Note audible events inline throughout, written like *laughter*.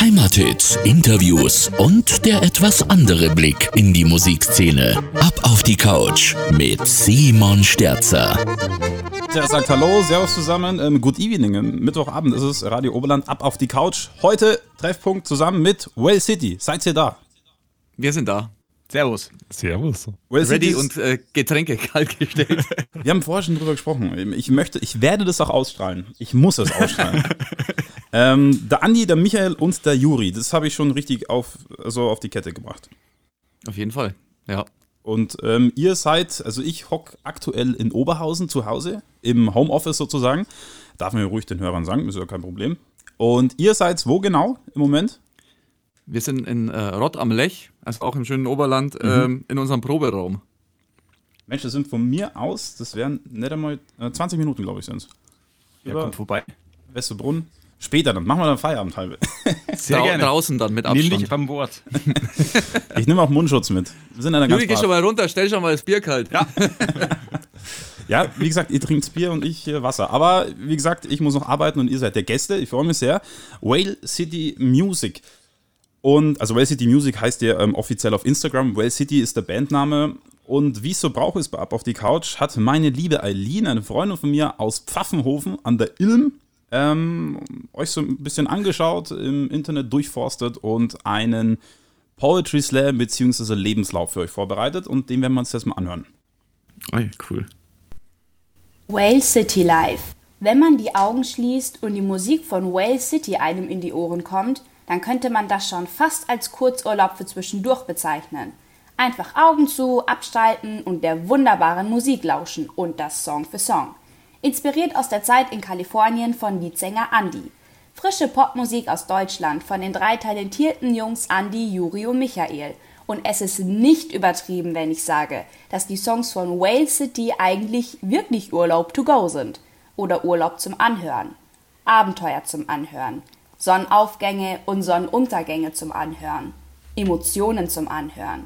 Heimathits, Interviews und der etwas andere Blick in die Musikszene. Ab auf die Couch mit Simon Sterzer. Der sagt Hallo, Servus zusammen, ähm, Good Evening. Ähm, Mittwochabend ist es, Radio Oberland, ab auf die Couch. Heute Treffpunkt zusammen mit Well City. Seid ihr da? Wir sind da. Servus. Servus. Well Ready und äh, Getränke *laughs* kaltgestellt. Wir haben vorher schon drüber gesprochen. Ich möchte, ich werde das auch ausstrahlen. Ich muss es ausstrahlen. *laughs* ähm, der Andi, der Michael und der Juri, das habe ich schon richtig auf, so auf die Kette gebracht. Auf jeden Fall, ja. Und ähm, ihr seid, also ich hocke aktuell in Oberhausen zu Hause, im Homeoffice sozusagen. Darf man ruhig den Hörern sagen, ist ja kein Problem. Und ihr seid wo genau im Moment? Wir sind in äh, Rott am Lech, also auch im schönen Oberland, mhm. ähm, in unserem Proberaum. Mensch, das sind von mir aus, das wären nicht einmal äh, 20 Minuten, glaube ich, sind es. Ja, kommt vorbei. Westerbrunn. Später dann, machen wir dann Feierabend halbe. *laughs* Sehr Dra gerne. Draußen dann mit Abstand. Nimm dich beim Wort. *laughs* ich nehme auch Mundschutz mit. Wir sind in einer Juri, geh schon mal runter, stell schon mal das Bier kalt. Ja. *laughs* ja, wie gesagt, ihr trinkt Bier und ich äh, Wasser. Aber wie gesagt, ich muss noch arbeiten und ihr seid der Gäste. Ich freue mich sehr. Whale City Music. Und also Well City Music heißt ja ähm, offiziell auf Instagram. Well City ist der Bandname. Und wie es so braucht ist bei Ab auf die Couch, hat meine liebe Eileen, eine Freundin von mir aus Pfaffenhofen an der Ilm, ähm, euch so ein bisschen angeschaut, im Internet durchforstet und einen Poetry Slam bzw. Lebenslauf für euch vorbereitet. Und den werden wir uns jetzt mal anhören. Oh, cool. Whale City Live. Wenn man die Augen schließt und die Musik von Whale City einem in die Ohren kommt, dann könnte man das schon fast als Kurzurlaub für zwischendurch bezeichnen. Einfach Augen zu, abstalten und der wunderbaren Musik lauschen und das Song für Song. Inspiriert aus der Zeit in Kalifornien von Liedsänger Andy. Frische Popmusik aus Deutschland von den drei talentierten Jungs Andy, Juri und Michael. Und es ist nicht übertrieben, wenn ich sage, dass die Songs von Whale City eigentlich wirklich Urlaub to go sind. Oder Urlaub zum Anhören. Abenteuer zum Anhören. Sonnenaufgänge und Sonnenuntergänge zum Anhören, Emotionen zum Anhören.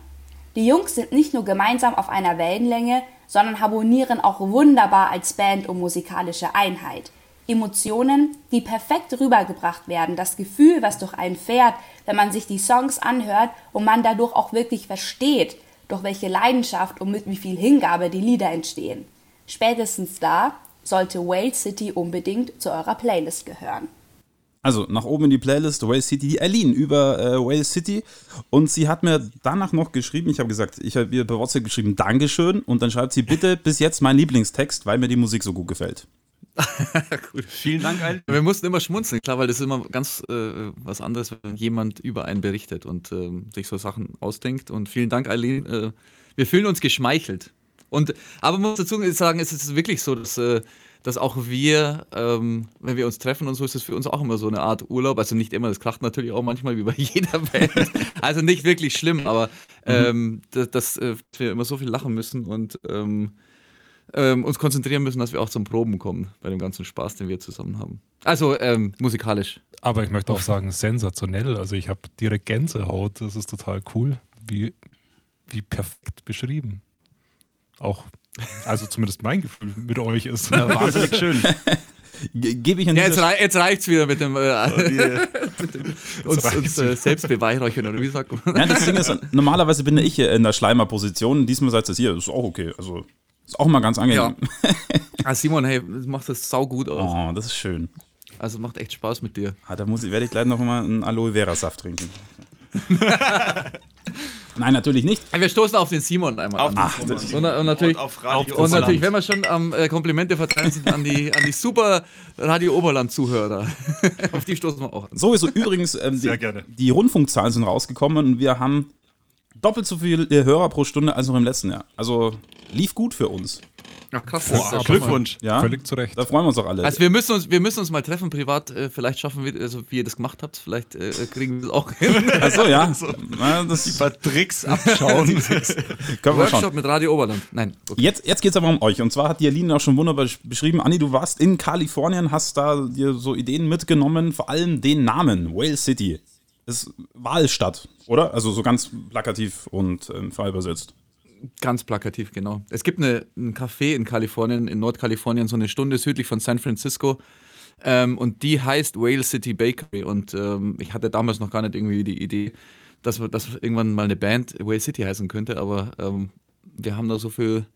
Die Jungs sind nicht nur gemeinsam auf einer Wellenlänge, sondern harmonieren auch wunderbar als Band und musikalische Einheit. Emotionen, die perfekt rübergebracht werden, das Gefühl, was durch einen fährt, wenn man sich die Songs anhört und man dadurch auch wirklich versteht, durch welche Leidenschaft und mit wie viel Hingabe die Lieder entstehen. Spätestens da sollte Whale City unbedingt zu eurer Playlist gehören. Also nach oben in die Playlist Whale City, die Aline über äh, Whale City. Und sie hat mir danach noch geschrieben, ich habe gesagt, ich habe ihr per WhatsApp geschrieben, Dankeschön. Und dann schreibt sie, bitte bis jetzt mein Lieblingstext, weil mir die Musik so gut gefällt. *laughs* cool. Vielen Dank, Aline. Wir mussten immer schmunzeln, klar, weil das ist immer ganz äh, was anderes, wenn jemand über einen berichtet und äh, sich so Sachen ausdenkt. Und vielen Dank, Eileen. Äh, wir fühlen uns geschmeichelt. Und, aber man muss dazu sagen, es ist wirklich so, dass äh, dass auch wir, ähm, wenn wir uns treffen und so, ist es für uns auch immer so eine Art Urlaub. Also nicht immer, das kracht natürlich auch manchmal wie bei *laughs* jeder Band. also nicht wirklich schlimm, aber mhm. ähm, dass, dass äh, wir immer so viel lachen müssen und ähm, ähm, uns konzentrieren müssen, dass wir auch zum Proben kommen bei dem ganzen Spaß, den wir zusammen haben. Also ähm, musikalisch. Aber ich möchte auch sagen, sensationell. Also ich habe direkt Gänsehaut. Das ist total cool. Wie, wie perfekt beschrieben. Auch also zumindest mein Gefühl mit euch ist. Ja, wahnsinnig schön. *laughs* Gebe ich an ja, jetzt, rei jetzt reicht's wieder mit dem, äh, *laughs* mit dem uns, uns äh, Selbstbeweihräuchern oder wie sagt man? Ja, das Ding ist, normalerweise bin ich in der Schleimer-Position. Diesmal seid ihr hier, das ist auch okay. Also ist auch mal ganz angenehm. Ja. *laughs* Ah, Simon, hey, das macht das sau gut aus. Oh, das ist schön. Also macht echt Spaß mit dir. Ah, da muss ich, werde ich gleich noch mal einen Aloe Vera Saft trinken. Nein, natürlich nicht. Wir stoßen auf den Simon einmal auf an. Ach, und, und, natürlich, und, auf Radio und natürlich, wenn wir schon am äh, Komplimente verteilen sind an die, an die super Radio Oberland-Zuhörer. *laughs* auf die stoßen wir auch an. Sowieso übrigens, ähm, die, die, Rundfunkzahlen sind rausgekommen und wir haben doppelt so viele Hörer pro Stunde als noch im letzten Jahr. Also lief gut für uns. Ach krass, Boah, das Glückwunsch. Ja, Völlig zu Recht. Da freuen wir uns doch alle. Also wir müssen uns, wir müssen uns mal treffen privat. Äh, vielleicht schaffen wir, also wie ihr das gemacht habt, vielleicht äh, kriegen wir das auch hin. *laughs* Achso, ja. *laughs* Also, Na, das die paar Tricks abschauen. *laughs* Können wir Workshop mit Radio Oberland. Nein. Okay. Jetzt, jetzt geht es aber um euch. Und zwar hat die Aline auch schon wunderbar beschrieben. Anni, du warst in Kalifornien, hast da dir so Ideen mitgenommen, vor allem den Namen, Whale City. Das ist Wahlstadt, oder? Also so ganz plakativ und ähm, frei übersetzt. Ganz plakativ, genau. Es gibt eine, ein Café in Kalifornien, in Nordkalifornien, so eine Stunde südlich von San Francisco. Ähm, und die heißt Whale City Bakery. Und ähm, ich hatte damals noch gar nicht irgendwie die Idee, dass, dass irgendwann mal eine Band Whale City heißen könnte, aber ähm, wir haben da so viel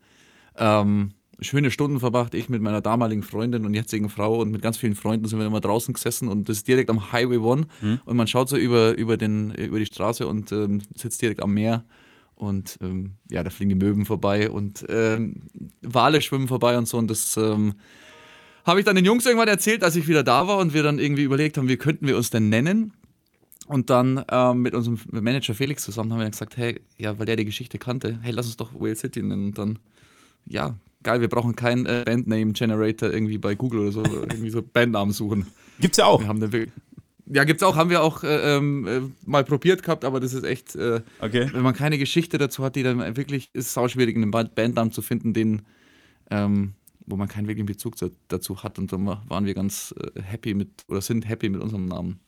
ähm, schöne Stunden verbracht, ich mit meiner damaligen Freundin und jetzigen Frau und mit ganz vielen Freunden sind wir immer draußen gesessen und das ist direkt am Highway One mhm. und man schaut so über, über, den, über die Straße und ähm, sitzt direkt am Meer und ähm, ja, da fliegen die Möwen vorbei und ähm, Wale schwimmen vorbei und so und das ähm, habe ich dann den Jungs irgendwann erzählt, als ich wieder da war und wir dann irgendwie überlegt haben, wie könnten wir uns denn nennen und dann ähm, mit unserem Manager Felix zusammen haben wir dann gesagt, hey, ja, weil der die Geschichte kannte, hey, lass uns doch Whale City nennen und dann ja, geil, wir brauchen keinen äh, Bandname-Generator irgendwie bei Google oder so, *laughs* irgendwie so Bandnamen suchen. Gibt's ja auch. Wir haben dann ja, gibt's auch, haben wir auch äh, ähm, äh, mal probiert gehabt, aber das ist echt, äh, okay. wenn man keine Geschichte dazu hat, die dann wirklich, ist es auch schwierig, einen Bandnamen zu finden, den, ähm, wo man keinen wirklichen Bezug zu, dazu hat. Und dann waren wir ganz äh, happy mit, oder sind happy mit unserem Namen.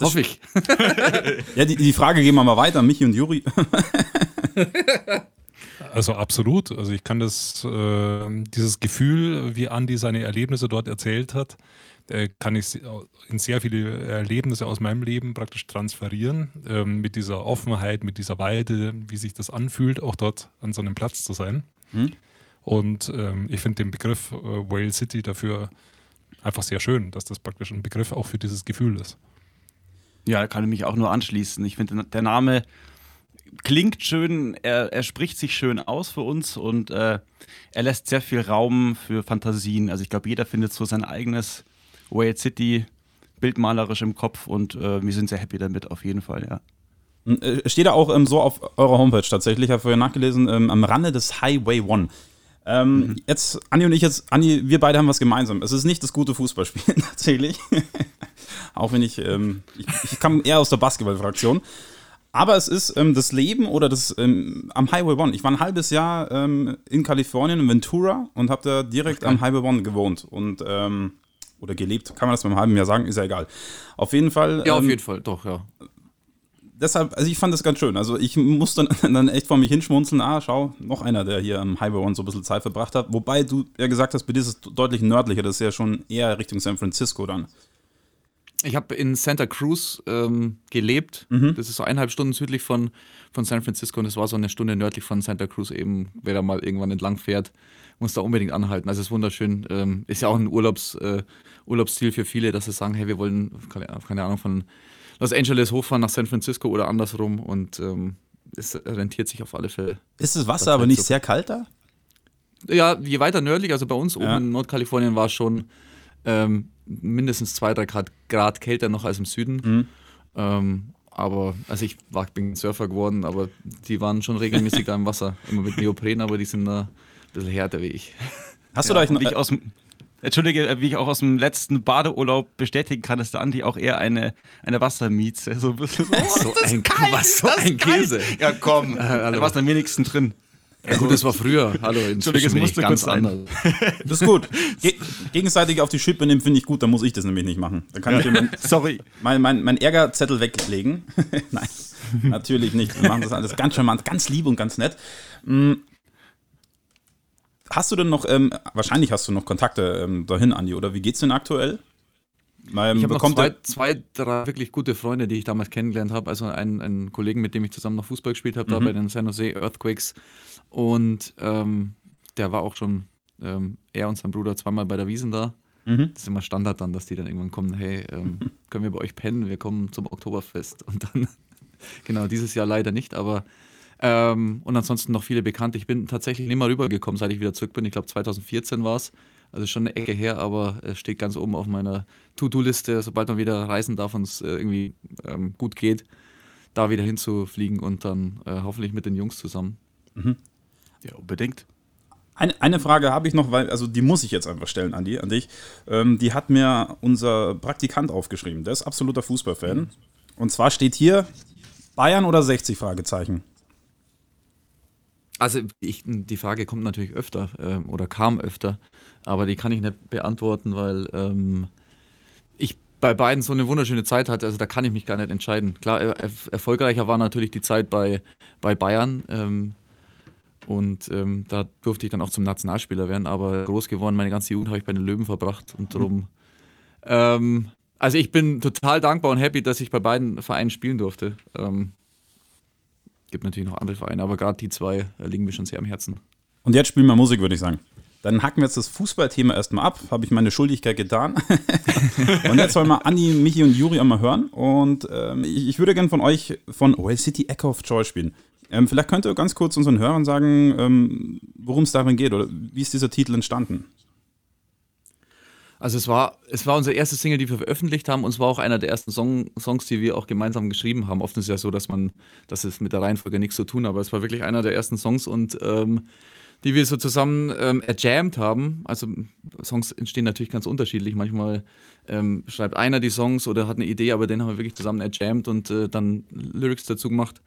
Hoffe ich. *laughs* ja, die, die Frage gehen wir mal weiter, Michi und Juri. *laughs* Also absolut. Also ich kann das, äh, dieses Gefühl, wie Andi seine Erlebnisse dort erzählt hat, äh, kann ich in sehr viele Erlebnisse aus meinem Leben praktisch transferieren. Ähm, mit dieser Offenheit, mit dieser Weite, wie sich das anfühlt, auch dort an so einem Platz zu sein. Hm. Und ähm, ich finde den Begriff äh, Whale City dafür einfach sehr schön, dass das praktisch ein Begriff auch für dieses Gefühl ist. Ja, kann ich mich auch nur anschließen. Ich finde, der Name klingt schön, er, er spricht sich schön aus für uns und äh, er lässt sehr viel Raum für Fantasien. Also ich glaube, jeder findet so sein eigenes Wade City bildmalerisch im Kopf und äh, wir sind sehr happy damit auf jeden Fall, ja. Hm, äh, steht da auch ähm, so auf eurer Homepage tatsächlich, ich habe vorher nachgelesen, ähm, am Rande des Highway One. Ähm, mhm. Jetzt, Anni und ich, jetzt, Anni, wir beide haben was gemeinsam. Es ist nicht das gute Fußballspielen *laughs* tatsächlich. auch wenn ich, ähm, ich, ich kam eher aus der Basketballfraktion. Aber es ist ähm, das Leben oder das ähm, am Highway One. Ich war ein halbes Jahr ähm, in Kalifornien, in Ventura und habe da direkt am Highway One gewohnt und ähm, oder gelebt. Kann man das beim halben Jahr sagen? Ist ja egal. Auf jeden Fall. Ja, auf ähm, jeden Fall, doch, ja. Deshalb, also ich fand das ganz schön. Also ich musste dann, *laughs* dann echt vor mich hinschmunzeln. Ah, schau, noch einer, der hier am Highway One so ein bisschen Zeit verbracht hat. Wobei du ja gesagt hast, bei dir ist es deutlich nördlicher. Das ist ja schon eher Richtung San Francisco dann. Ich habe in Santa Cruz ähm, gelebt. Mhm. Das ist so eineinhalb Stunden südlich von, von San Francisco und das war so eine Stunde nördlich von Santa Cruz eben. Wer da mal irgendwann entlang fährt, muss da unbedingt anhalten. Also es ist wunderschön. Ähm, ist ja auch ein Urlaubs, äh, Urlaubsziel für viele, dass sie sagen, hey, wir wollen, keine Ahnung, von Los Angeles hochfahren nach San Francisco oder andersrum und ähm, es rentiert sich auf alle Fälle. Ist das Wasser das aber nicht so sehr kalt da? Ja, je weiter nördlich, also bei uns ja. oben in Nordkalifornien war es schon ähm, mindestens zwei, drei Grad, Grad kälter noch als im Süden. Mhm. Ähm, aber, also ich war, bin Surfer geworden, aber die waren schon regelmäßig da im Wasser. *laughs* Immer mit Neopren, aber die sind da ein bisschen härter wie ich. Hast ja, du da eigentlich noch, aus dem, Entschuldige, äh, wie ich auch aus dem letzten Badeurlaub bestätigen kann, ist der Andi auch eher eine, eine Wassermieze. So, so, so ein, was, so ein Käse. Ja, komm, äh, da war es am wenigsten drin. Ja, gut, das war früher. Hallo, Entschuldigung, es musste ganz anders. *laughs* Das ist gut. Ge gegenseitig auf die Schippe nehmen finde ich gut, da muss ich das nämlich nicht machen. Da kann ja. ich mein, *laughs* Sorry. Mein, mein, mein Ärgerzettel weglegen. *laughs* Nein, natürlich nicht. Wir machen das alles ganz charmant, ganz lieb und ganz nett. Hm. Hast du denn noch, ähm, wahrscheinlich hast du noch Kontakte ähm, dahin, Andi, oder wie geht's denn aktuell? Weil ich habe noch zwei, zwei, drei wirklich gute Freunde, die ich damals kennengelernt habe. Also einen, einen Kollegen, mit dem ich zusammen noch Fußball gespielt habe, mhm. da bei den San Jose Earthquakes. Und ähm, der war auch schon, ähm, er und sein Bruder zweimal bei der Wiesen da. Mhm. Das ist immer Standard dann, dass die dann irgendwann kommen, hey, ähm, *laughs* können wir bei euch pennen? Wir kommen zum Oktoberfest. Und dann, *laughs* genau, dieses Jahr leider nicht, aber ähm, und ansonsten noch viele Bekannte. Ich bin tatsächlich nicht mal rübergekommen, seit ich wieder zurück bin. Ich glaube 2014 war es. Also schon eine Ecke her, aber es steht ganz oben auf meiner To-Do-Liste, sobald man wieder reisen darf und es äh, irgendwie ähm, gut geht, da wieder hinzufliegen und dann äh, hoffentlich mit den Jungs zusammen. Mhm. Ja, unbedingt. Eine, eine Frage habe ich noch, weil, also die muss ich jetzt einfach stellen an, die, an dich. Ähm, die hat mir unser Praktikant aufgeschrieben. Der ist absoluter Fußballfan. Mhm. Und zwar steht hier Bayern oder 60 Fragezeichen. Also ich, die Frage kommt natürlich öfter äh, oder kam öfter, aber die kann ich nicht beantworten, weil ähm, ich bei beiden so eine wunderschöne Zeit hatte. Also da kann ich mich gar nicht entscheiden. Klar, er, erfolgreicher war natürlich die Zeit bei, bei Bayern. Ähm, und ähm, da durfte ich dann auch zum Nationalspieler werden, aber groß geworden, meine ganze Jugend habe ich bei den Löwen verbracht und darum Ähm, also ich bin total dankbar und happy, dass ich bei beiden Vereinen spielen durfte. Ähm, gibt natürlich noch andere Vereine, aber gerade die zwei äh, liegen mir schon sehr am Herzen. Und jetzt spielen wir Musik, würde ich sagen. Dann hacken wir jetzt das Fußballthema erstmal ab. Habe ich meine Schuldigkeit getan. *laughs* und jetzt wollen wir Andi, Michi und Juri einmal hören. Und ähm, ich, ich, würde gerne von euch von Well City Echo of Joy spielen. Ähm, vielleicht könnt ihr ganz kurz unseren Hörern sagen, ähm, worum es darin geht oder wie ist dieser Titel entstanden? Also es war, es war unsere erste Single, die wir veröffentlicht haben und es war auch einer der ersten Song, Songs, die wir auch gemeinsam geschrieben haben. Oft ist es ja so, dass man, dass es mit der Reihenfolge nichts zu tun, hat, aber es war wirklich einer der ersten Songs und ähm, die wir so zusammen ähm, erjammt haben. Also Songs entstehen natürlich ganz unterschiedlich. Manchmal ähm, schreibt einer die Songs oder hat eine Idee, aber den haben wir wirklich zusammen erjammt und äh, dann Lyrics dazu gemacht.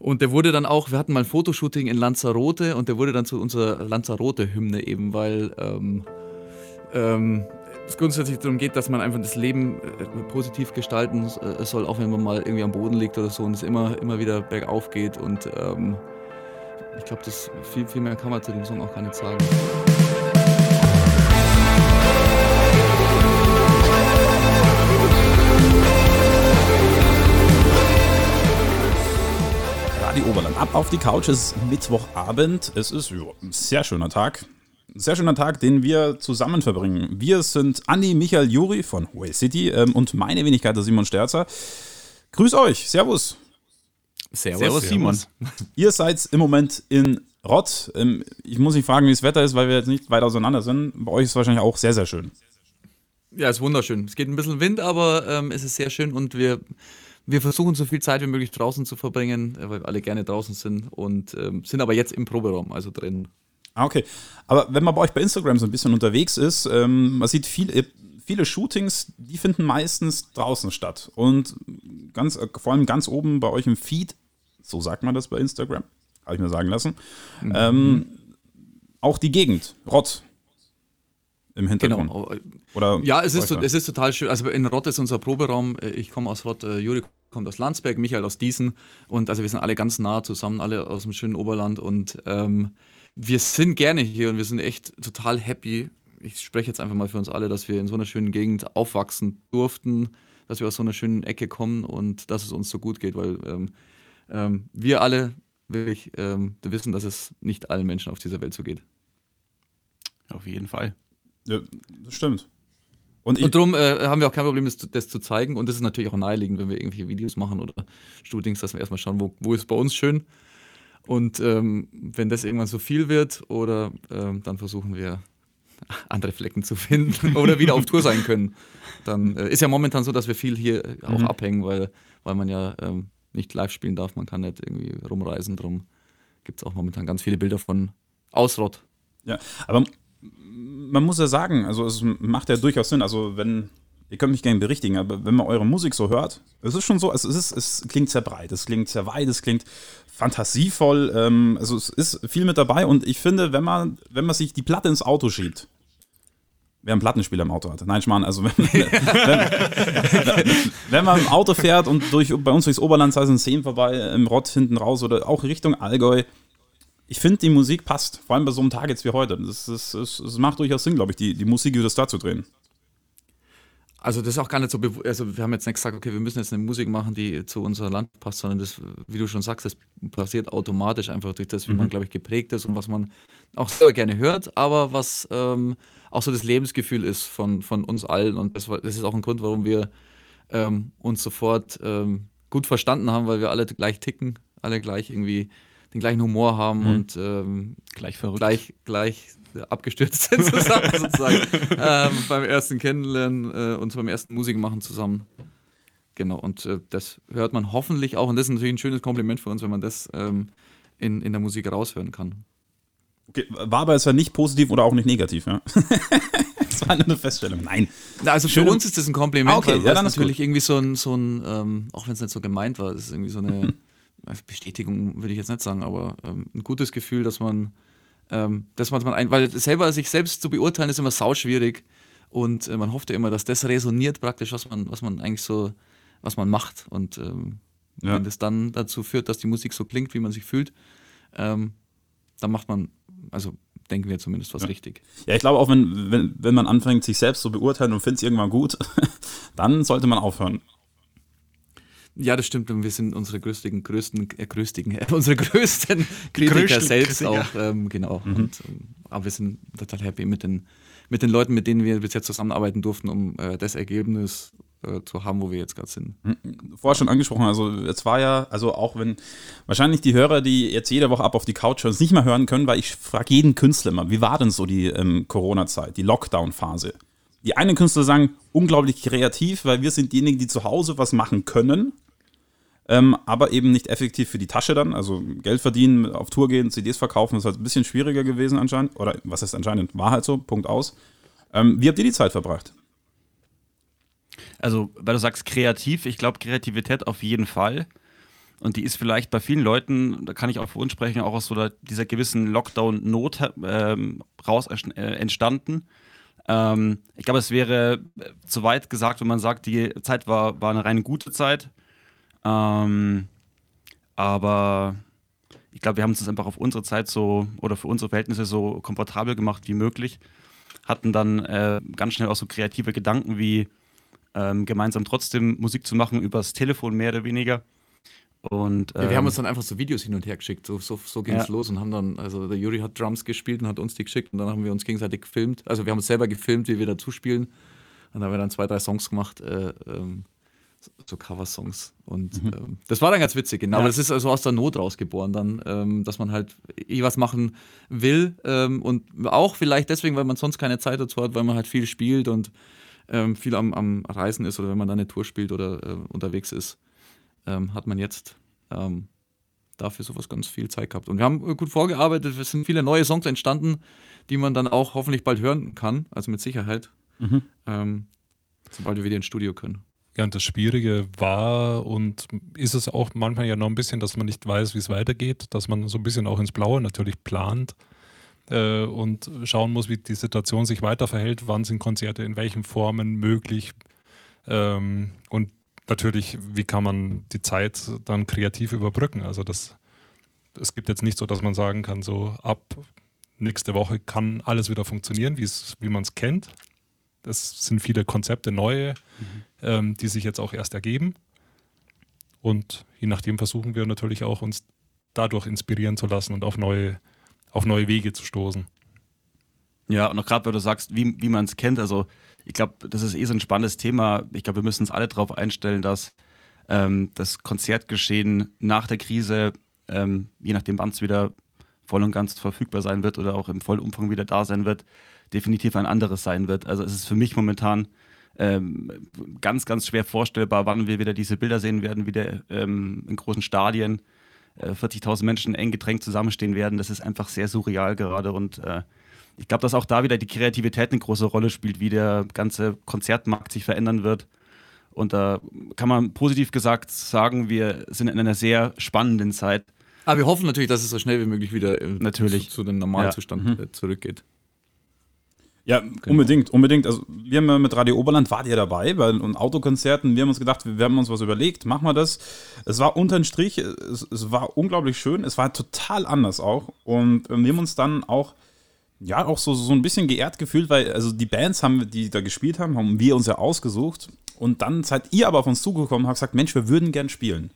Und der wurde dann auch, wir hatten mal ein Fotoshooting in Lanzarote und der wurde dann zu unserer Lanzarote-Hymne eben, weil ähm, ähm, es grundsätzlich darum geht, dass man einfach das Leben äh, positiv gestalten äh, soll, auch wenn man mal irgendwie am Boden liegt oder so und es immer, immer wieder bergauf geht. Und ähm, ich glaube, viel, viel mehr kann man zu dem Song auch gar nicht sagen. Radio Oberland. Ab auf die Couch. Es ist Mittwochabend. Es ist jo, ein sehr schöner Tag sehr schöner Tag, den wir zusammen verbringen. Wir sind Andi, Michael, Juri von Way City ähm, und meine Wenigkeit, der Simon Sterzer. Grüß euch, Servus. Servus, Servus Simon. Ihr seid im Moment in Rott. Ähm, ich muss nicht fragen, wie das Wetter ist, weil wir jetzt nicht weit auseinander sind. Bei euch ist es wahrscheinlich auch sehr, sehr schön. Ja, es ist wunderschön. Es geht ein bisschen Wind, aber ähm, es ist sehr schön und wir, wir versuchen so viel Zeit wie möglich draußen zu verbringen, äh, weil wir alle gerne draußen sind und ähm, sind aber jetzt im Proberaum, also drin. Ah, okay. Aber wenn man bei euch bei Instagram so ein bisschen unterwegs ist, ähm, man sieht viel, viele Shootings, die finden meistens draußen statt. Und ganz, äh, vor allem ganz oben bei euch im Feed, so sagt man das bei Instagram, habe ich mir sagen lassen, mhm. ähm, auch die Gegend, Rott. Im Hintergrund. Genau. Oder ja, es ist, es ist total schön. Also in Rott ist unser Proberaum. Äh, ich komme aus Rott, äh, Juri kommt aus Landsberg, Michael aus Diesen. Und also wir sind alle ganz nah zusammen, alle aus dem schönen Oberland. Und ähm, wir sind gerne hier und wir sind echt total happy. Ich spreche jetzt einfach mal für uns alle, dass wir in so einer schönen Gegend aufwachsen durften, dass wir aus so einer schönen Ecke kommen und dass es uns so gut geht, weil ähm, ähm, wir alle wirklich ähm, wissen, dass es nicht allen Menschen auf dieser Welt so geht. Auf jeden Fall. Ja, das stimmt. Und, und darum äh, haben wir auch kein Problem, das, das, zu zeigen. Und das ist natürlich auch naheliegend, wenn wir irgendwelche Videos machen oder Shootings, dass wir erstmal schauen, wo, wo ist bei uns schön und ähm, wenn das irgendwann zu viel wird, oder ähm, dann versuchen wir *laughs* andere Flecken zu finden *laughs* oder wieder auf Tour sein können. Dann äh, ist ja momentan so, dass wir viel hier auch mhm. abhängen, weil, weil man ja ähm, nicht live spielen darf, man kann nicht irgendwie rumreisen. Drum gibt es auch momentan ganz viele Bilder von Ausrott. Ja, aber man muss ja sagen, also es macht ja durchaus Sinn. Also wenn ihr könnt mich gerne berichtigen, aber wenn man eure Musik so hört, es ist schon so, es, ist, es klingt sehr breit, es klingt sehr weit, es klingt fantasievoll, ähm, also es ist viel mit dabei und ich finde, wenn man, wenn man sich die Platte ins Auto schiebt, wer einen Plattenspieler im Auto hat. Nein, Schmarrn, also wenn, *laughs* wenn, wenn, man im Auto fährt und durch, bei uns durchs Oberland, sei es in Seen vorbei, im Rott hinten raus oder auch Richtung Allgäu, ich finde, die Musik passt, vor allem bei so einem Tag jetzt wie heute. Das macht durchaus Sinn, glaube ich, die, die Musik das da zu drehen. Also das ist auch gar nicht so, also wir haben jetzt nicht gesagt, okay, wir müssen jetzt eine Musik machen, die zu unserem Land passt, sondern das, wie du schon sagst, das passiert automatisch einfach durch das, wie mhm. man, glaube ich, geprägt ist und was man auch sehr gerne hört, aber was ähm, auch so das Lebensgefühl ist von, von uns allen und das, das ist auch ein Grund, warum wir ähm, uns sofort ähm, gut verstanden haben, weil wir alle gleich ticken, alle gleich irgendwie den gleichen Humor haben mhm. und ähm, gleich verrückt. Gleich, gleich abgestürzt sind *laughs* zusammen sozusagen. ähm, beim ersten Kennenlernen äh, und beim ersten Musik machen zusammen. Genau, und äh, das hört man hoffentlich auch. Und das ist natürlich ein schönes Kompliment für uns, wenn man das ähm, in, in der Musik raushören kann. Okay, war aber es ja nicht positiv oder auch nicht negativ, ja? *laughs* das war eine Feststellung. Nein. Also für Schön. uns ist das ein Kompliment, ah, okay, weil ja, das natürlich gut. irgendwie so ein, so ein ähm, auch wenn es nicht so gemeint war, das ist irgendwie so eine *laughs* Bestätigung, würde ich jetzt nicht sagen, aber ähm, ein gutes Gefühl, dass man ähm, dass man, ein, weil selber sich selbst zu beurteilen ist immer sauschwierig und äh, man hofft ja immer, dass das resoniert praktisch, was man, was man eigentlich so, was man macht und ähm, ja. wenn das dann dazu führt, dass die Musik so klingt, wie man sich fühlt, ähm, dann macht man, also denken wir zumindest, was Ja. richtig. Ja, ich glaube auch, wenn, wenn, wenn man anfängt, sich selbst zu beurteilen und findet es irgendwann gut, *laughs* dann sollte man aufhören. Ja, das stimmt. Und wir sind unsere größten, größten, äh, größten, äh, *laughs* unsere größten Kritiker größten selbst Kritiker. auch. Ähm, genau. Mhm. Und, ähm, aber wir sind total happy mit den, mit den Leuten, mit denen wir bis jetzt zusammenarbeiten durften, um äh, das Ergebnis äh, zu haben, wo wir jetzt gerade sind. Vorher schon angesprochen, also es war ja, also auch wenn wahrscheinlich die Hörer, die jetzt jede Woche ab auf die Couch hören, es nicht mehr hören können, weil ich frage jeden Künstler immer, wie war denn so die ähm, Corona-Zeit, die Lockdown-Phase? Die einen Künstler sagen, unglaublich kreativ, weil wir sind diejenigen, die zu Hause was machen können, ähm, aber eben nicht effektiv für die Tasche dann. Also Geld verdienen, auf Tour gehen, CDs verkaufen, ist halt ein bisschen schwieriger gewesen anscheinend. Oder was heißt anscheinend? War halt so, Punkt aus. Ähm, wie habt ihr die Zeit verbracht? Also, weil du sagst kreativ, ich glaube Kreativität auf jeden Fall. Und die ist vielleicht bei vielen Leuten, da kann ich auch für uns sprechen, auch aus so dieser gewissen Lockdown-Not ähm, raus äh, entstanden. Ähm, ich glaube, es wäre äh, zu weit gesagt, wenn man sagt, die Zeit war, war eine rein gute Zeit. Ähm, aber ich glaube, wir haben es uns einfach auf unsere Zeit so oder für unsere Verhältnisse so komfortabel gemacht wie möglich. Hatten dann äh, ganz schnell auch so kreative Gedanken wie ähm, gemeinsam trotzdem Musik zu machen, übers Telefon mehr oder weniger. Und, Ja, wir ähm, haben uns dann einfach so Videos hin und her geschickt. So, so, so ging es Ja. los und haben dann, also der Juri hat Drums gespielt und hat uns die geschickt und dann haben wir uns gegenseitig gefilmt. Also wir haben uns selber gefilmt, wie wir dazu spielen. Und dann haben wir dann zwei, drei Songs gemacht, äh, ähm, so- so Cover-Songs. Und ähm, das war dann ganz witzig, genau. Aber das ist also aus der Not rausgeboren dann, ähm, dass man halt eh was machen will. Ähm, und auch vielleicht deswegen, weil man sonst keine Zeit dazu hat, weil man halt viel spielt und ähm, viel am, am Reisen ist oder wenn man dann eine Tour spielt oder äh, unterwegs ist, ähm, hat man jetzt ähm, dafür sowas ganz viel Zeit gehabt. Und wir haben äh, gut vorgearbeitet, es sind viele neue Songs entstanden, die man dann auch hoffentlich bald hören kann, also mit Sicherheit, ähm, sobald wir wieder ins Studio können. Ja, und das Schwierige war und ist es auch manchmal ja noch ein bisschen, dass man nicht weiß, wie es weitergeht, dass man so ein bisschen auch ins Blaue natürlich plant äh, und schauen muss, wie die Situation sich weiter verhält, wann sind Konzerte in welchen Formen möglich ähm, und natürlich, wie kann man die Zeit dann kreativ überbrücken. Also das, es gibt jetzt nicht so, dass man sagen kann, so ab nächste Woche kann alles wieder funktionieren, wie man es kennt. Es sind viele Konzepte neue, ähm, die sich jetzt auch erst ergeben. Und je nachdem versuchen wir natürlich auch uns dadurch inspirieren zu lassen und auf neue, auf neue Wege zu stoßen. Ja, und auch gerade, weil du sagst, wie, wie man es kennt, also ich glaube, das ist eh so ein spannendes Thema. Ich glaube, wir müssen uns alle darauf einstellen, dass ähm, das Konzertgeschehen nach der Krise, ähm, je nachdem, wann es wieder voll und ganz verfügbar sein wird oder auch im vollen Umfang wieder da sein wird, definitiv ein anderes sein wird. Also es ist für mich momentan ähm, ganz, ganz schwer vorstellbar, wann wir wieder diese Bilder sehen werden, wieder ähm, in großen Stadien, äh, 40.000 Menschen eng gedrängt zusammenstehen werden. Das ist einfach sehr surreal gerade und äh, ich glaube, dass auch da wieder die Kreativität eine große Rolle spielt, wie der ganze Konzertmarkt sich verändern wird. Und da kann man positiv gesagt sagen, wir sind in einer sehr spannenden Zeit. Aber wir hoffen natürlich, dass es so schnell wie möglich wieder äh, Natürlich. zu, zu dem Normalzustand äh, zurückgeht. Ja, unbedingt, unbedingt. Also wir haben ja mit Radio Oberland, wart ihr dabei bei den Autokonzerten? Wir haben uns gedacht, wir, wir haben uns was überlegt, machen wir das. Es war unter den Strich, es, es war unglaublich schön, es war total anders auch. Und ähm, wir haben uns dann auch, ja, auch so, so ein bisschen geehrt gefühlt, weil also die Bands, haben, die da gespielt haben, haben wir uns ja ausgesucht. Und dann seid ihr aber auf uns zugekommen und habt gesagt, Mensch, wir würden gern spielen.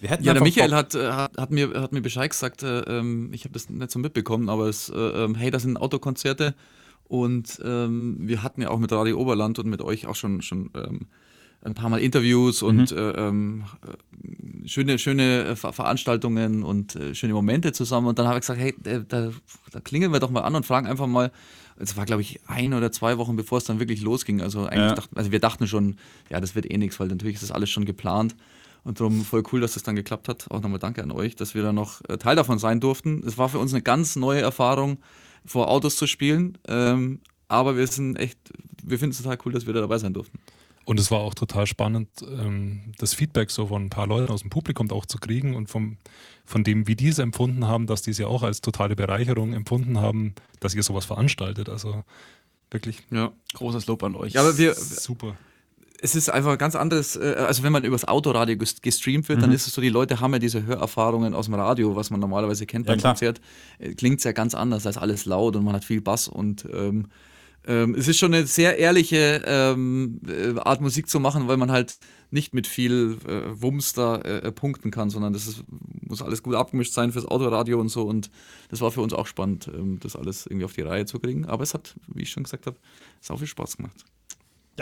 Wir hätten Ja, der Michael hat, äh, hat, hat, mir, hat mir Bescheid gesagt, äh, ähm, ich habe das nicht so mitbekommen, aber es, äh, ähm, hey, das sind Autokonzerte und ähm, wir hatten ja auch mit Radio Oberland und mit euch auch schon, schon ähm, ein paar Mal Interviews und äh, ähm, äh, schöne, schöne äh, Ver Veranstaltungen und äh, schöne Momente zusammen. Und dann habe ich gesagt, hey, da, da, klingeln wir doch mal an und fragen einfach mal. Es war, glaube ich, ein oder zwei Wochen, bevor es dann wirklich losging. Also eigentlich Ja. dachten, also wir dachten schon, ja, das wird eh nichts, weil natürlich ist das alles schon geplant. Und darum voll cool, dass das dann geklappt hat. Auch nochmal danke an euch, dass wir da noch Teil davon sein durften. Es war für uns eine ganz neue Erfahrung, vor Autos zu spielen. Ähm, aber wir sind echt, wir finden es total cool, dass wir da dabei sein durften. Und es war auch total spannend, ähm, das Feedback so von ein paar Leuten aus dem Publikum auch zu kriegen und vom, von dem, wie die es empfunden haben, dass die es ja auch als totale Bereicherung empfunden haben, dass ihr sowas veranstaltet. Also wirklich Ja. Großes Lob an euch. Aber wir, super. es ist einfach ganz anderes, äh, also wenn man übers Autoradio ges- gestreamt wird, Mhm. dann ist es so, die Leute haben ja diese Hörerfahrungen aus dem Radio, was man normalerweise kennt Ja, beim klar. Konzert. Klingt es ja ganz anders, da ist alles laut und man hat viel Bass und ähm, ähm, es ist schon eine sehr ehrliche ähm, äh, Art Musik zu machen, weil man halt nicht mit viel äh, Wumms da äh, punkten kann, sondern das ist, muss alles gut abgemischt sein fürs Autoradio und so und das war für uns auch spannend, ähm, das alles irgendwie auf die Reihe zu kriegen, aber es hat, wie ich schon gesagt habe, sau viel Spaß gemacht.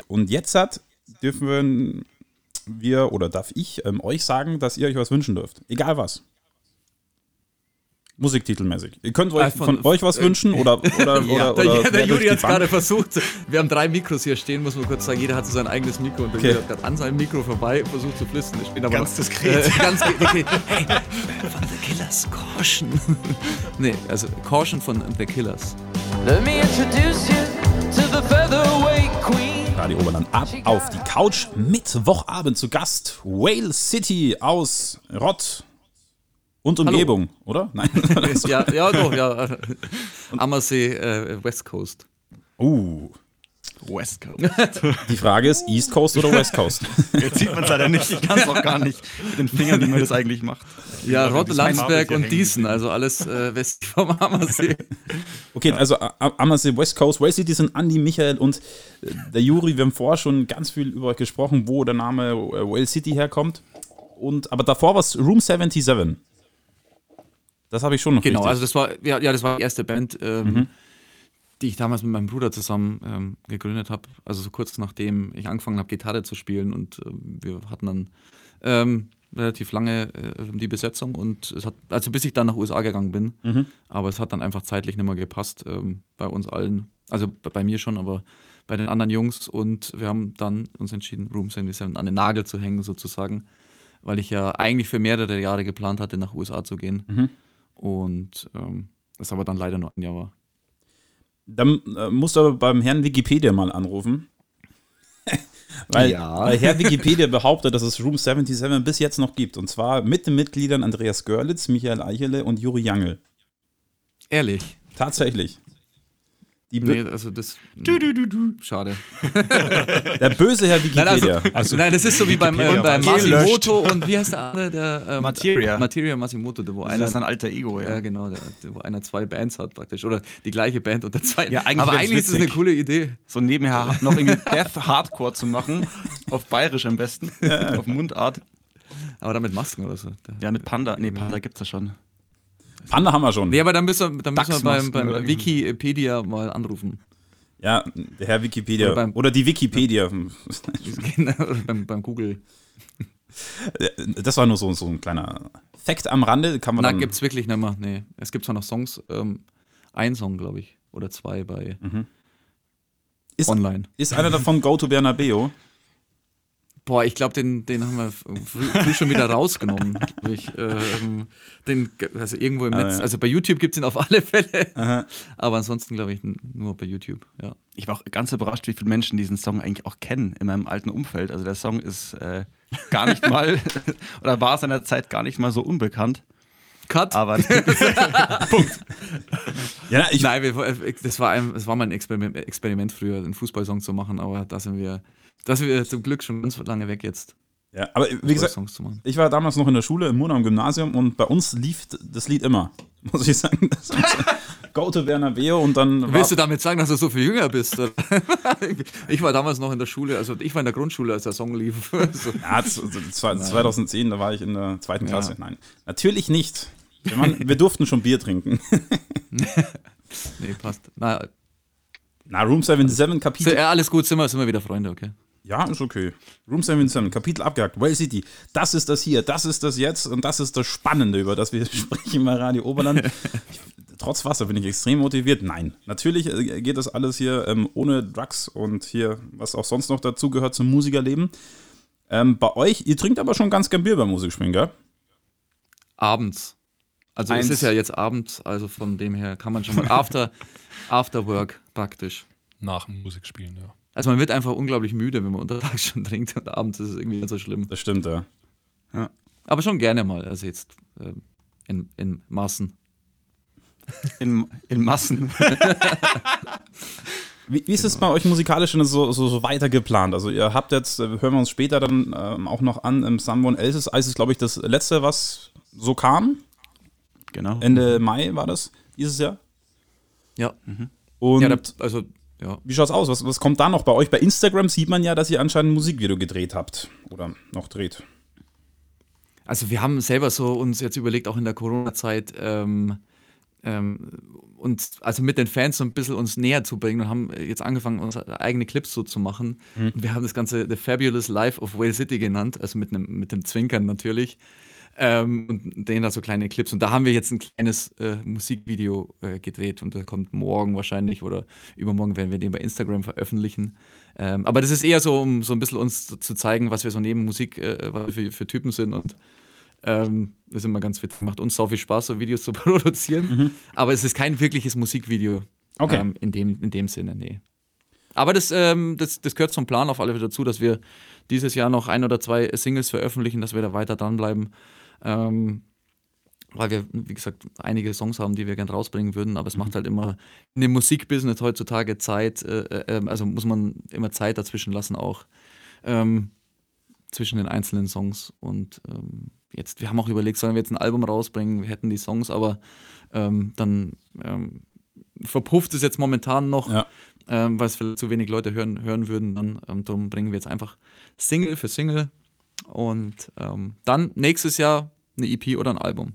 Und jetzt hat, dürfen wir oder darf ich ähm, euch sagen, dass ihr euch was wünschen dürft. Egal was. Musiktitelmäßig. Ihr könnt euch Ah, von, von- euch was äh, wünschen oder, *laughs* oder, oder, der, oder der Juri hat es gerade versucht. Wir haben drei Mikros hier stehen, muss man kurz sagen. Jeder hat so sein eigenes Mikro und der Okay. Juri hat gerade an seinem Mikro vorbei versucht zu flüstern. Ich bin aber Ganz noch- diskret. *laughs* Äh, ganz diskret. Hey, von The Killers, Caution. *laughs* nee, also Caution von The Killers. Let me introduce you to the featherweight queen. Radio Oberland ab auf die Couch. Mittwochabend zu Gast Whale City aus Rott und Umgebung, oder? Nein. *laughs* ja, ja, doch, ja. *laughs* Ammersee, äh, West Coast. uh, West Coast. die Frage ist East Coast oder West Coast? *laughs* Jetzt sieht man es leider nicht. Ich kann es auch gar nicht mit den Fingern, wie man das eigentlich macht. Ja, Rott, das ist mein Landsberg und Diesen, also alles äh, westlich vom Ammersee. Okay, also A- A- Ammersee West Coast, Whale City sind Andi, Michael und äh, der Juri. Wir haben vorher schon ganz viel über euch gesprochen, wo der Name äh, Whale City herkommt. Und, aber davor war es Room 77. Das habe ich schon noch Genau, richtig. also das war, ja, ja, das war die erste Band, ähm, die ich damals mit meinem Bruder zusammen ähm, gegründet habe. Also so kurz nachdem ich angefangen habe, Gitarre zu spielen und ähm, wir hatten dann ähm, relativ lange äh, die Besetzung und es hat, also bis ich dann nach USA gegangen bin, aber es hat dann einfach zeitlich nicht mehr gepasst ähm, bei uns allen. Also bei, bei mir schon, aber bei den anderen Jungs und wir haben dann uns entschieden, Room 77 an den Nagel zu hängen sozusagen, weil ich ja eigentlich für mehrere Jahre geplant hatte, nach USA zu gehen. Und ähm, das aber dann leider nur ein Jahr war. Dann äh, musst du aber beim Herrn Wikipedia mal anrufen. *laughs* weil, Ja. weil Herr Wikipedia behauptet, dass es Room 77 bis jetzt noch gibt. Und zwar mit den Mitgliedern Andreas Görlitz, Michael Eichele und Juri Jangel. Ehrlich. Tatsächlich. Die Nee, also das. Schade. *laughs* Der böse Herr Nein, also, Wikipedia. nein, das ist so wie beim, äh, Wikipedia beim Masimoto und wie heißt der andere? Der, ähm, Materia. Materia Masimoto, der, wo Das einer. ist ein alter Ego, ja, ja. genau, der, wo einer zwei Bands hat praktisch. Oder die gleiche Band unter zwei. Ja, eigentlich Aber eigentlich ist es eine coole Idee. So nebenher noch irgendwie Death Hardcore zu machen. Auf Bayerisch am besten. Auf Mundart. Aber dann mit Masken oder so. Ja, mit Panda. Nee, Panda gibt's ja schon. Panda haben wir schon. Nee, aber dann müssen wir, dann müssen wir beim, oder beim? Wikipedia mal anrufen. Ja, der Herr Wikipedia. Oder beim- Oder die Wikipedia. *laughs* Genau, beim, beim Google. Das war nur so, so ein kleiner Fact am Rande. Kann man Na, dann, gibt's wirklich nicht mehr. Nee. Es gibt zwar noch Songs, ähm, ein Song, glaube ich. Oder zwei bei ist, online. ist einer davon Go to Bernabeo? Boah, ich glaube, den, den haben wir früh, früh schon wieder rausgenommen. ich, ähm, den, also irgendwo im Ah, Netz. ja. Also bei YouTube gibt es ihn auf alle Fälle. Aber ansonsten glaube ich nur bei YouTube. Ja. Ich war auch ganz überrascht, wie viele Menschen diesen Song eigentlich auch kennen in meinem alten Umfeld. Also der Song ist äh, gar nicht *laughs* mal, oder war seiner Zeit gar nicht mal so unbekannt. Cut. Aber *laughs* Ja, ich, Nein, wir, das, war ein, das war mal ein Experiment, Experiment früher, einen Fußballsong zu machen, aber da sind wir, da sind wir zum Glück schon ganz lange weg jetzt, ja, aber wie gesagt, Songs zu machen. ich war damals noch in der Schule, im Murnau im Gymnasium und bei uns lief das Lied immer. *laughs* Muss ich sagen. Das Go to Bernabeo und dann. Willst du damit sagen, dass du so viel jünger bist? *laughs* ich war damals noch in der Schule, also ich war in der Grundschule, als der Song lief. *laughs* so. Ja, z- zwei- 2010, da war ich in der zweiten Ja. Klasse. Nein, natürlich nicht. Wir, waren, wir durften schon Bier trinken. Nee, passt. Na, Na, Room 77, so, Kapitel. ja, alles gut, sind wir, sind wir wieder Freunde, okay. Ja, ist okay. Room 77, Kapitel abgehakt. Well City. Das ist das hier, das ist das jetzt und das ist das Spannende, über das wir *laughs* sprechen bei Radio Oberland. Ich, trotz Wasser bin ich extrem motiviert. Nein, natürlich äh, geht das alles hier ähm, ohne Drugs und hier, was auch sonst noch dazu gehört zum Musikerleben. Ähm, bei euch, ihr trinkt aber schon ganz gern Bier beim Musikspielen, gell? Abends. Also Eins. es ist ja jetzt abends, also von dem her kann man schon mal *laughs* after, after work praktisch. Nach dem Musikspielen, ja. Also man wird einfach unglaublich müde, wenn man untertags *laughs* schon trinkt und abends ist es irgendwie nicht so schlimm. Das stimmt, ja. Aber schon gerne mal, also jetzt ähm, in, in Maßen. in, in Massen. *laughs* Wie, wie ist es bei euch musikalisch denn so, so, so weiter geplant? Also ihr habt jetzt, äh, hören wir uns später dann ähm, auch noch an, im Someone Else's Eyes ist, glaube ich, das letzte, was so kam. Genau. Ende Mai war das dieses Jahr. Ja. Und ja, da, also, ja. wie schaut's aus? Was, was kommt da noch? Bei euch bei Instagram sieht man ja, dass ihr anscheinend ein Musikvideo gedreht habt. Oder noch dreht. Also wir haben selber so uns jetzt überlegt, auch in der Corona-Zeit, ähm, ähm, uns, also mit den Fans so ein bisschen uns näher zu bringen und haben jetzt angefangen, unsere eigene Clips so zu machen. Und wir haben das Ganze The Fabulous Life of Whale City genannt, also mit einem mit dem Zwinkern natürlich. Ähm, und denen da so kleine Clips. Und da haben wir jetzt ein kleines äh, Musikvideo äh, gedreht und das kommt morgen wahrscheinlich oder übermorgen werden wir den bei Instagram veröffentlichen. Ähm, aber das ist eher so, um so ein bisschen uns zu, zeigen, was wir so neben Musik, äh, für, für Typen sind und ähm, das ist immer ganz witzig. Macht uns so viel Spaß, so Videos *laughs* zu produzieren. Aber es ist kein wirkliches Musikvideo. Okay. Ähm, in, dem, in dem Sinne, nee. Aber das, ähm, das, das gehört zum Plan auf alle Fälle dazu, dass wir dieses Jahr noch ein oder zwei Singles veröffentlichen, dass wir da weiter dranbleiben. Ähm, weil wir, wie gesagt, einige Songs haben, die wir gern rausbringen würden, aber es macht halt immer in dem Musikbusiness heutzutage Zeit, äh, äh, also muss man immer Zeit dazwischen lassen auch. Ähm, zwischen den einzelnen Songs. Und ähm, jetzt, wir haben auch überlegt, sollen wir jetzt ein Album rausbringen? Wir hätten die Songs, aber ähm, dann ähm, verpufft es jetzt momentan noch, Ja. ähm, weil es vielleicht zu wenig Leute hören, hören würden. Dann ähm, darum bringen wir jetzt einfach Single für Single und ähm, dann nächstes Jahr eine EP oder ein Album.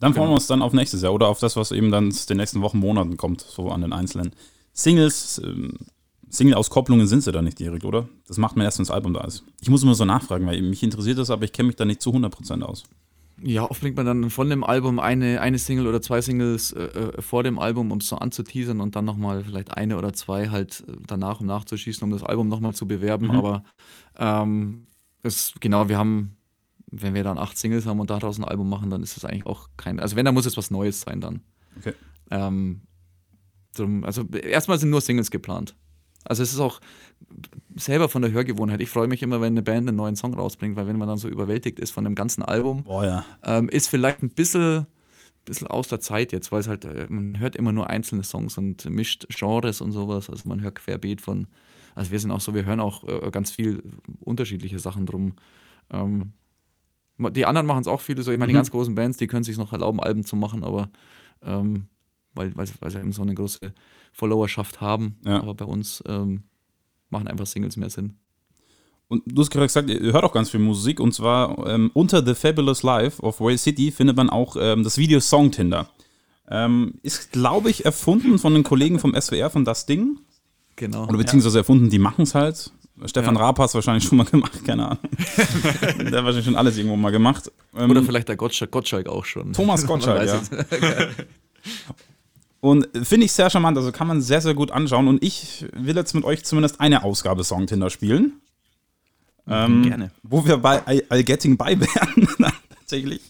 Dann freuen wir uns dann auf nächstes Jahr oder auf das, was eben dann in den nächsten Wochen, Monaten kommt, so an den einzelnen Singles. Ähm, Single-Auskopplungen sind sie da nicht direkt, oder? Das macht man erst, wenn das Album da ist. Ich muss immer so nachfragen, weil mich interessiert das, aber ich kenne mich da nicht zu 100% aus. Ja, oft bringt man dann von dem Album eine, eine Single oder zwei Singles äh, äh, vor dem Album, um es so anzuteasern und dann nochmal vielleicht eine oder zwei halt äh, danach um nachzuschießen, um das Album nochmal zu bewerben. Mhm. Aber ähm, das, genau, wir haben, wenn wir dann acht Singles haben und daraus ein Album machen, dann ist das eigentlich auch kein, also wenn, dann muss es was Neues sein dann. Okay. Ähm, drum, also erstmal sind nur Singles geplant. Also es ist auch selber von der Hörgewohnheit. Ich freue mich immer, wenn eine Band einen neuen Song rausbringt, weil wenn man dann so überwältigt ist von dem ganzen Album, Boah, ja. ähm, ist vielleicht ein bisschen, bisschen aus der Zeit jetzt, weil es halt, äh, man hört immer nur einzelne Songs und mischt Genres und sowas. Also man hört querbeet von, also wir sind auch so, wir hören auch äh, ganz viel unterschiedliche Sachen drum. Ähm, die anderen machen es auch viele so, ich meine, die Mhm. ganz großen Bands, die können sich noch erlauben, Alben zu machen, aber ähm, weil, weil, weil sie eben so eine große Followerschaft haben. Ja. Aber bei uns ähm, machen einfach Singles mehr Sinn. Und du hast gerade gesagt, ihr hört auch ganz viel Musik und zwar ähm, unter The Fabulous Life of Whale City findet man auch ähm, das Video Song Tinder. Ähm, ist, glaube ich, erfunden von den Kollegen vom SWR, von Das Ding. Genau. Oder beziehungsweise erfunden, die machen es halt. Stefan Ja. Raab hat es wahrscheinlich schon mal gemacht, keine Ahnung. *laughs* Der hat wahrscheinlich schon alles irgendwo mal gemacht. Ähm, Oder vielleicht der Gottschalk, Gottschalk auch schon. Thomas *laughs* Gottschalk, ja. *laughs* Und finde ich sehr charmant, also kann man sehr, sehr gut anschauen. Und ich will jetzt mit euch zumindest eine Ausgabe Song Tinder spielen. Ähm, Gerne. Wo wir bei I'll Getting By wären, tatsächlich.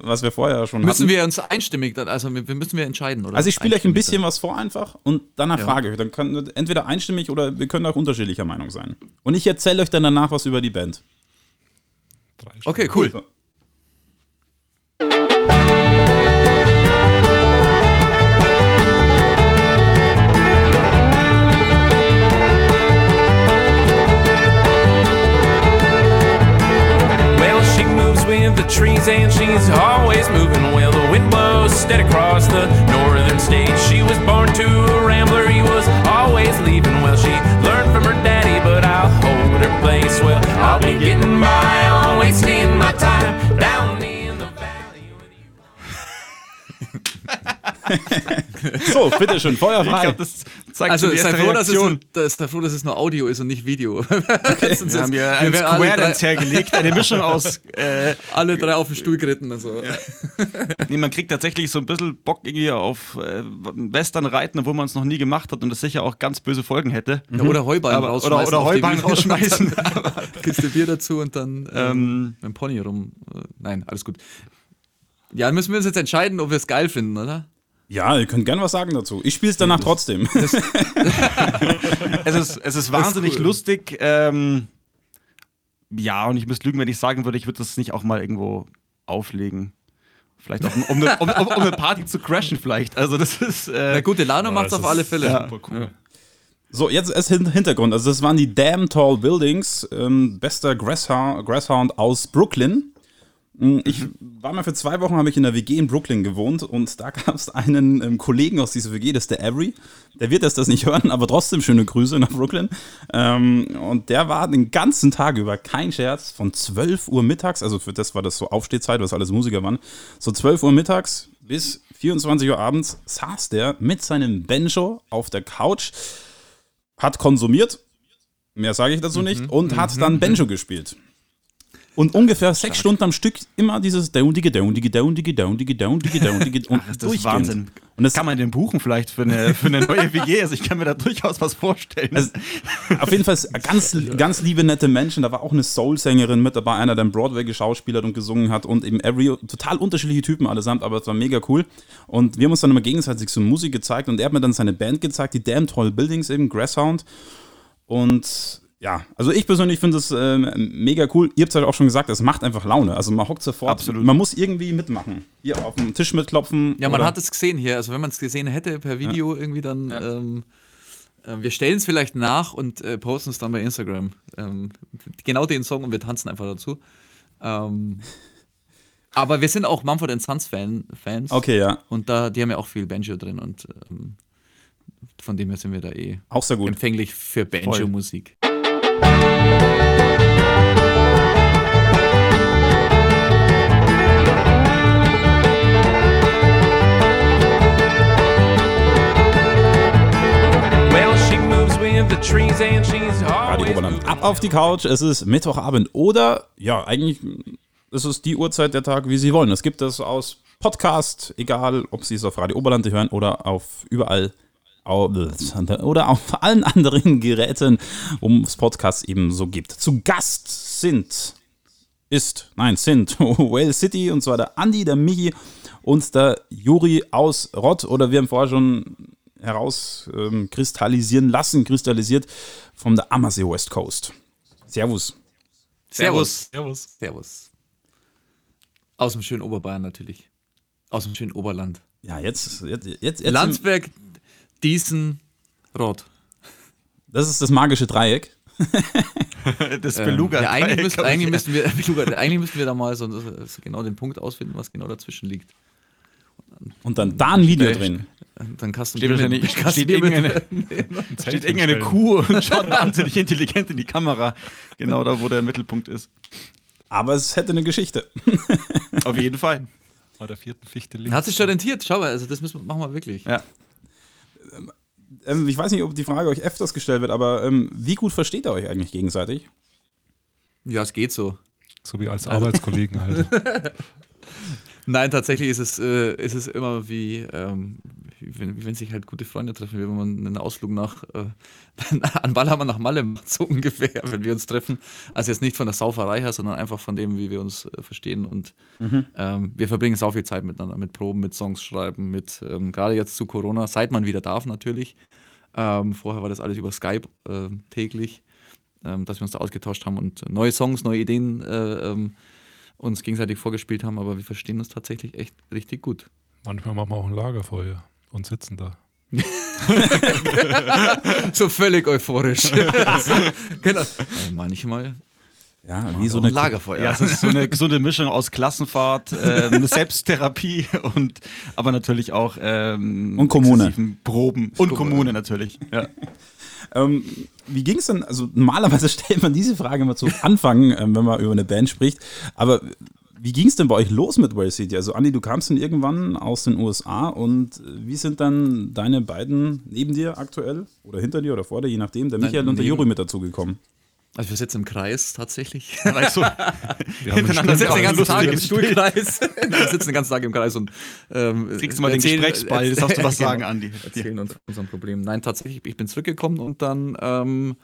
Was wir vorher schon Müssen hatten. wir uns einstimmig, dann, also wir müssen wir entscheiden, oder? also ich spiele euch ein bisschen was vor einfach und danach Ja. frage ich euch. Dann können entweder einstimmig oder wir können auch unterschiedlicher Meinung sein. Und ich erzähle euch dann danach was über die Band. Okay, cool. So. Trees and she's always moving well. The wind blows steady across the northern states. She was born to a rambler, he was always leaving well. She learned from her daddy, but I'll hold her place well. I'll be getting by, on wasting my time down So, bitteschön, Feuer Ich frei. glaube, das zeigt Also sei froh, dass es, das, sei froh, dass es nur Audio ist und nicht Video. *laughs* Wir haben ja ein werden alle Square drei- Dance hergelegt, eine Mischung aus. Äh, Alle drei auf den Stuhl geritten. Also. nee, man kriegt tatsächlich so ein bisschen Bock irgendwie auf äh, Western reiten, obwohl man es noch nie gemacht hat und das sicher auch ganz böse Folgen hätte. Ja, oder Heuballen Aber- rausschmeißen. oder- oder Heuballen rausschmeißen. *laughs* Du Bier dazu und dann ähm, Ähm, mit dem Pony rum. Äh, Nein, alles gut. Ja, dann müssen wir uns jetzt entscheiden, ob wir es geil finden, oder? Ja, ihr könnt gerne was sagen dazu. Ich spiele es danach trotzdem. *laughs* Es ist, es ist wahnsinnig cool. lustig. Ähm, ja, und ich müsste lügen, wenn ich sagen würde, ich würde das nicht auch mal irgendwo auflegen. Vielleicht auch, um, eine, um, um, um eine Party zu crashen, vielleicht. Also, das ist. Äh, Na, gute Laune macht es das auf alle ist Fälle. Super cool. So, jetzt Hin- Hintergrund. Also, das waren die Damn Tall Buildings. Ähm, bester Grasshound, Grasshound aus Brooklyn. Mm, Ich war mal für zwei Wochen, habe ich in der WG in Brooklyn gewohnt und da *laughs* gab es einen ähm, Kollegen aus dieser WG, das ist der Avery. Der wird jetzt das nicht hören, aber trotzdem schöne Grüße nach Brooklyn. Ähm, und der war den ganzen Tag über, kein Scherz, von 12 Uhr mittags, also für das war das so Aufstehzeit, was alles Musiker waren, so 12 Uhr mittags bis 24 Uhr abends saß der mit seinem Banjo auf der Couch, hat konsumiert, mehr sage ich dazu nicht, und hat dann Banjo gespielt. Und ungefähr sechs Stunden am Stück immer dieses down digi down digi down digi down digi down digi *laughs* down digi und das ist durchgehend. Wahnsinn. Und das kann man den buchen vielleicht für eine, für eine neue WG? Also, ich kann mir da durchaus was vorstellen. Also, auf jeden Fall *laughs* ganz, ganz liebe, nette Menschen. Da war auch eine Soul-Sängerin mit dabei, einer, der im Broadway geschauspielert und gesungen hat und eben every, total unterschiedliche Typen allesamt, aber es war mega cool. Und wir haben uns dann immer gegenseitig so Musik gezeigt und er hat mir dann seine Band gezeigt, die Damn Tall Buildings eben, Grasshound. Und ja, also ich persönlich finde es ähm, mega cool. Ihr habt es halt auch schon gesagt, es macht einfach Laune. Also man hockt sofort, Absolut. man muss irgendwie mitmachen. Hier auf dem Tisch mitklopfen. Ja, man hat es gesehen hier. Also wenn man es gesehen hätte per Video irgendwie, dann ähm, äh, wir stellen es vielleicht nach und äh, posten es dann bei Instagram. Ähm, genau den Song und wir tanzen einfach dazu. Ähm, aber wir sind auch Mumford Sons Fan, Fans. Okay, ja, Und da, die haben ja auch viel Banjo drin und ähm, von dem her sind wir da eh auch sehr gut. empfänglich für Banjo-Musik. Radio Oberland. Ab auf die Couch, es ist Mittwochabend oder, ja, eigentlich ist es die Uhrzeit der Tag, wie Sie wollen. Es gibt es aus Podcast, egal ob Sie es auf Radio Oberland hören oder auf überall oder auf allen anderen *laughs* Geräten, um es Podcasts eben so gibt. Zu Gast sind, ist, nein, sind *laughs* Whale City und zwar der Andi, der Michi und der Juri aus Rott oder wir haben vorher schon heraus ähm, kristallisieren lassen, kristallisiert von der Ammersee West Coast. Servus. Servus. Servus. Servus. Aus dem schönen Oberbayern natürlich. Aus dem schönen Oberland. Ja, jetzt, jetzt, jetzt, jetzt Landsberg, Diesen, Rot. das ist das magische Dreieck. *laughs* das Ähm, Beluga. ja, eigentlich, müssten, eigentlich, müssten wir, *laughs* Beluga, eigentlich müssten wir da mal so, so genau den Punkt ausfinden, was genau dazwischen liegt. Und dann da ein Video drin. Dann kannst du Steht wahrscheinlich kannst du steht irgendeine, *laughs* steht irgendeine Kuh und schaut wahnsinnig intelligent in die Kamera. Genau da, wo der Mittelpunkt ist. Aber es hätte eine Geschichte. *laughs* Auf jeden Fall. Bei der vierten Fichte links. Hat sich schon rentiert, schau mal, also das müssen wir, machen wir wirklich. Ja. Ähm, ich weiß nicht, ob die Frage euch öfters gestellt wird, aber ähm, wie gut versteht ihr euch eigentlich gegenseitig? Ja, es geht so. So wie als Arbeitskollegen halt. *laughs* Nein, tatsächlich ist es, äh, ist es immer wie, ähm, wie, wenn, wie wenn sich halt gute Freunde treffen, wie wenn man einen Ausflug nach äh, *laughs* an Ballhammer nach Malle macht, so *laughs* ungefähr, wenn wir uns treffen. Also jetzt nicht von der Sauferei her, sondern einfach von dem, wie wir uns äh, verstehen. Und ähm, wir verbringen sau viel Zeit miteinander, mit Proben, mit Songs schreiben, mit ähm, gerade jetzt zu Corona, seit man wieder darf natürlich. Ähm, vorher war das alles über Skype äh, täglich, ähm, dass wir uns da ausgetauscht haben und neue Songs, neue Ideen äh, ähm, uns gegenseitig vorgespielt haben, aber wir verstehen uns tatsächlich echt richtig gut. Manchmal machen wir auch ein Lagerfeuer und sitzen da. *laughs* so völlig euphorisch. *laughs* genau. Äh, Manchmal Ja, wie so ein eine Lagerfeuer. Ja, es ist so eine *laughs* gesunde Mischung aus Klassenfahrt, ähm, Selbsttherapie und aber natürlich auch ähm, Und Kommune. Proben und Kommune natürlich. Ja. Ähm, wie ging es denn? Also normalerweise stellt man diese Frage immer zu Anfang, ähm, wenn man über eine Band spricht. Aber wie ging es denn bei euch los mit Whale City? Also Andi, du kamst dann irgendwann aus den USA und äh, wie sind dann deine beiden neben dir aktuell oder hinter dir oder vor dir, je nachdem, der Nein, Michael und der Juri mit dazugekommen? Also wir sitzen im Kreis tatsächlich. Weil *laughs* so Wir haben hintereinander Wir sitzen den ganzen Tag im. Stuhlkreis. *laughs* wir sitzen den ganzen Tag im Kreis und ähm, Kriegst du mal den erzählen- Gesprächsball, jetzt darfst du was *laughs* Genau. sagen, Andi. erzählen uns unseren Problem. Nein, tatsächlich, ich bin zurückgekommen und dann ähm,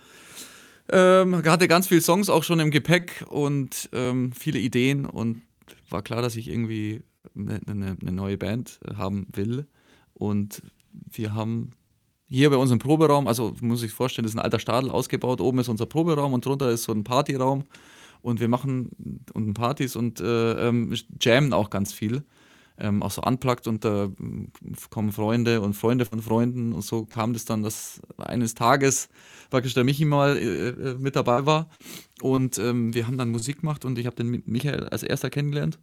ähm, hatte ganz viele Songs auch schon im Gepäck und ähm, viele Ideen und war klar, dass ich irgendwie eine, eine, eine neue Band haben will. Und wir haben hier bei uns im Proberaum, also muss ich vorstellen, das ist ein alter Stadel ausgebaut. Oben ist unser Proberaum und drunter ist so ein Partyraum. Und wir machen unten Partys und äh, ähm, jammen auch ganz viel. Ähm, auch so unplugged und da ähm, kommen Freunde und Freunde von Freunden und so kam das dann, dass eines Tages praktisch der Michi mal äh, äh, mit dabei war und ähm, wir haben dann Musik gemacht und ich habe den Michael als erster kennengelernt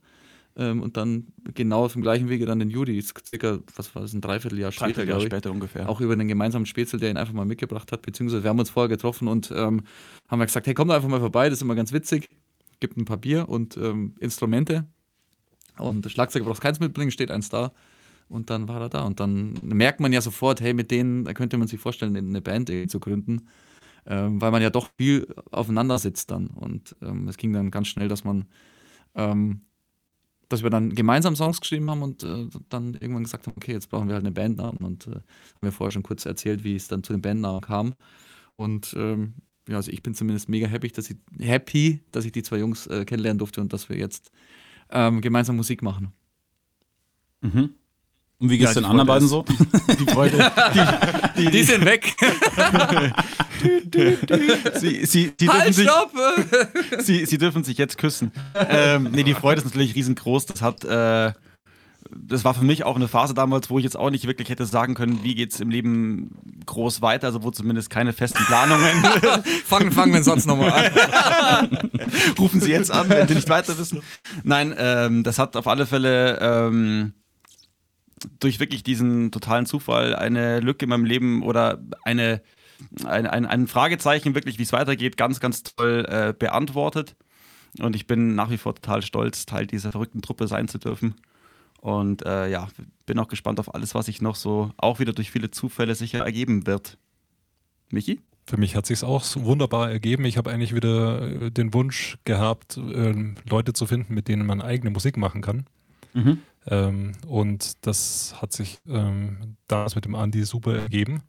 ähm, und dann genau auf dem gleichen Wege dann den Juri, circa, was war das, ein Dreivierteljahr später, Dreiviertel Jahre glaube ich. später ungefähr. Auch über den gemeinsamen Spätzle, der ihn einfach mal mitgebracht hat, beziehungsweise wir haben uns vorher getroffen und ähm, haben wir gesagt, hey, komm doch einfach mal vorbei, das ist immer ganz witzig. Gibt ein paar Bier und ähm, Instrumente. Und der Schlagzeuger braucht keins mitbringen, steht eins da. Und dann war er da. Und dann merkt man ja sofort, hey, mit denen, da könnte man sich vorstellen, eine Band zu gründen. Ähm, weil man ja doch viel aufeinander sitzt dann. Und ähm, es ging dann ganz schnell, dass man ähm, dass wir dann gemeinsam Songs geschrieben haben und äh, dann irgendwann gesagt haben, okay, jetzt brauchen wir halt einen Bandnamen und äh, haben wir vorher schon kurz erzählt, wie es dann zu dem Bandnamen kam. Und ähm, ja, also ich bin zumindest mega happy, dass ich happy, dass ich die zwei Jungs äh, kennenlernen durfte und dass wir jetzt ähm, gemeinsam Musik machen. Mhm. Und wie geht's Ja, den die anderen Freude beiden so? Die Freude. *laughs* Die, die, Die sind weg. *laughs* sie, sie, sie, dürfen halt, sich, stopp! *laughs* sie, sie dürfen sich jetzt küssen. ähm, nee, die Freude ist natürlich riesengroß. Das hat. Äh, das war für mich auch eine Phase damals, wo ich jetzt auch nicht wirklich hätte sagen können, wie geht's im Leben groß weiter, also wo zumindest keine festen Planungen. *laughs* *laughs* fangen, fangen wir sonst nochmal an. *laughs* Rufen Sie jetzt an, wenn Sie nicht weiter wissen. Nein, ähm, das hat auf alle Fälle ähm, durch wirklich diesen totalen Zufall eine Lücke in meinem Leben oder eine, ein, ein, ein Fragezeichen, wirklich, wie es weitergeht, ganz, ganz toll äh, beantwortet. Und ich bin nach wie vor total stolz, Teil dieser verrückten Truppe sein zu dürfen. Und äh, ja, bin auch gespannt auf alles, was sich noch so auch wieder durch viele Zufälle sicher ergeben wird. Michi? Für mich hat sich auch wunderbar ergeben. Ich habe eigentlich wieder äh, den Wunsch gehabt, ähm, Leute zu finden, mit denen man eigene Musik machen kann. Mhm. Ähm, und das hat sich ähm, damals mit dem Andi super ergeben,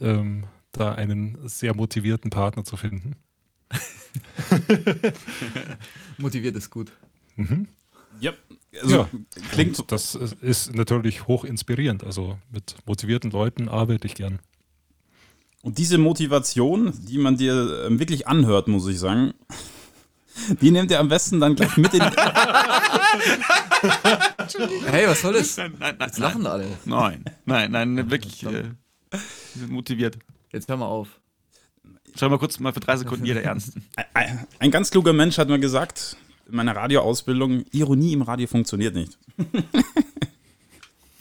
ähm, da einen sehr motivierten Partner zu finden. *laughs* Motiviert ist gut. Mhm. Ja, also Ja. klingt Und das ist- natürlich hoch inspirierend. Also mit motivierten Leuten arbeite ich gern. Und diese Motivation, die man dir ähm, wirklich anhört, muss ich sagen, *laughs* die nehmt ihr am besten dann gleich mit in. *laughs* Hey, was soll das? Nein, nein, nein. Jetzt lachen alle. Nein, nein, nein, wirklich äh, sind motiviert. Jetzt hör mal auf. Schau mal kurz mal für drei Sekunden jeder ernst. Ein, ein ganz kluger Mensch hat mir gesagt, in meiner Radioausbildung, Ironie im Radio funktioniert nicht. *laughs*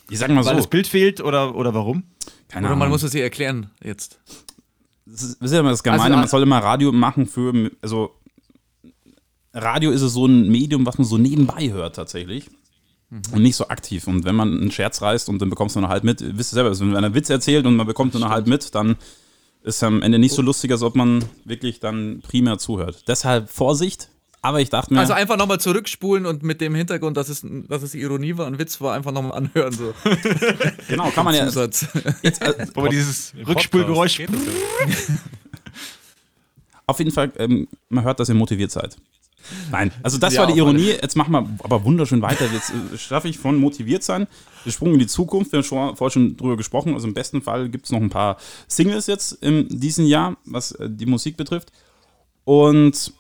Ich sag mal Weil so, das Bild fehlt oder, oder warum? keine Oder man Ahnung. muss es ihr erklären jetzt. das ist, das ist ja immer das Gemeine, Also, man soll immer Radio machen für, also Radio ist es so ein Medium, was man so nebenbei hört tatsächlich. Und nicht so aktiv. Und wenn man einen Scherz reißt und dann bekommst du nur halb mit, wisst ihr selber, also wenn einer einen Witz erzählt und man bekommt nur halb mit, dann ist es am Ende nicht so lustig, als ob man wirklich dann primär zuhört. Deshalb Vorsicht, aber ich dachte mir, Also einfach nochmal zurückspulen und mit dem Hintergrund, dass es, dass es Ironie war, ein Witz war, einfach nochmal anhören. So. *laughs* genau, kann man ja. Zusatz. Jetzt, äh, Aber dieses Rückspulgeräusch. *laughs* Auf jeden Fall, ähm, man hört, dass ihr motiviert seid. Nein, also das Ja, war die Ironie. Jetzt machen wir aber wunderschön weiter. Jetzt äh, schaffe ich von motiviert sein. Wir sprungen in die Zukunft. Wir haben schon, vorher schon drüber gesprochen. Also im besten Fall gibt es noch ein paar Singles jetzt in diesem Jahr, was äh, die Musik betrifft. Und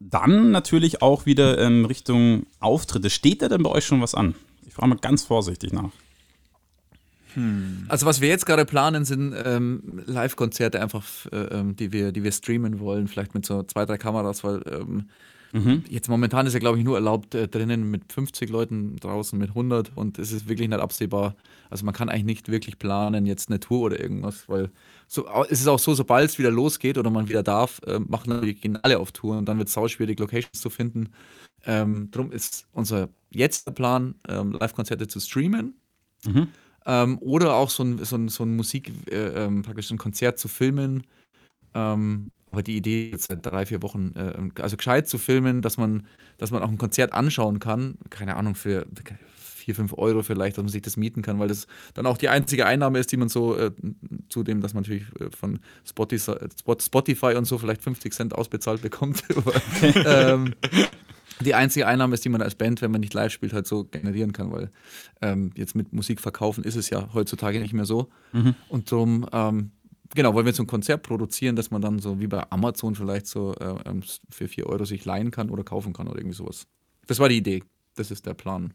dann natürlich auch wieder in Richtung Auftritte. Steht da denn bei euch schon was an? Ich frage mal ganz vorsichtig nach. Also was wir jetzt gerade planen, sind ähm, Live-Konzerte einfach, äh, ähm, die, wir, die wir streamen wollen, vielleicht mit so zwei, drei Kameras, weil ähm, jetzt momentan ist ja, glaube ich, nur erlaubt äh, drinnen mit 50 Leuten, draußen mit 100 und es ist wirklich nicht absehbar. Also man kann eigentlich nicht wirklich planen, jetzt eine Tour oder irgendwas, weil so, es ist auch so, sobald es wieder losgeht oder man wieder darf, äh, machen dann die Finale auf Tour und dann wird es sauschwierig, Locations zu finden. Ähm, drum ist unser jetzt der Plan, ähm, Live-Konzerte zu streamen. Ähm, oder auch so ein, so ein, so ein Musik, äh, ähm, praktisch ein Konzert zu filmen. Ähm, aber die Idee jetzt seit drei, vier Wochen, äh, also gescheit zu filmen, dass man, dass man auch ein Konzert anschauen kann, keine Ahnung, für vier, fünf Euro vielleicht, dass man sich das mieten kann, weil das dann auch die einzige Einnahme ist, die man so, äh, zudem, dass man natürlich äh, von Spotify, Spot- Spotify und so vielleicht 50 Cent ausbezahlt bekommt. *laughs* Ähm, die einzige Einnahme ist, die man als Band, wenn man nicht live spielt, halt so generieren kann, weil ähm, jetzt mit Musik verkaufen ist es ja heutzutage nicht mehr so. Und darum, ähm, genau, wollen wir jetzt so ein Konzert produzieren, dass man dann so wie bei Amazon vielleicht so äh, ähm, für 4 Euro sich leihen kann oder kaufen kann oder irgendwie sowas. Das war die Idee. Das ist der Plan.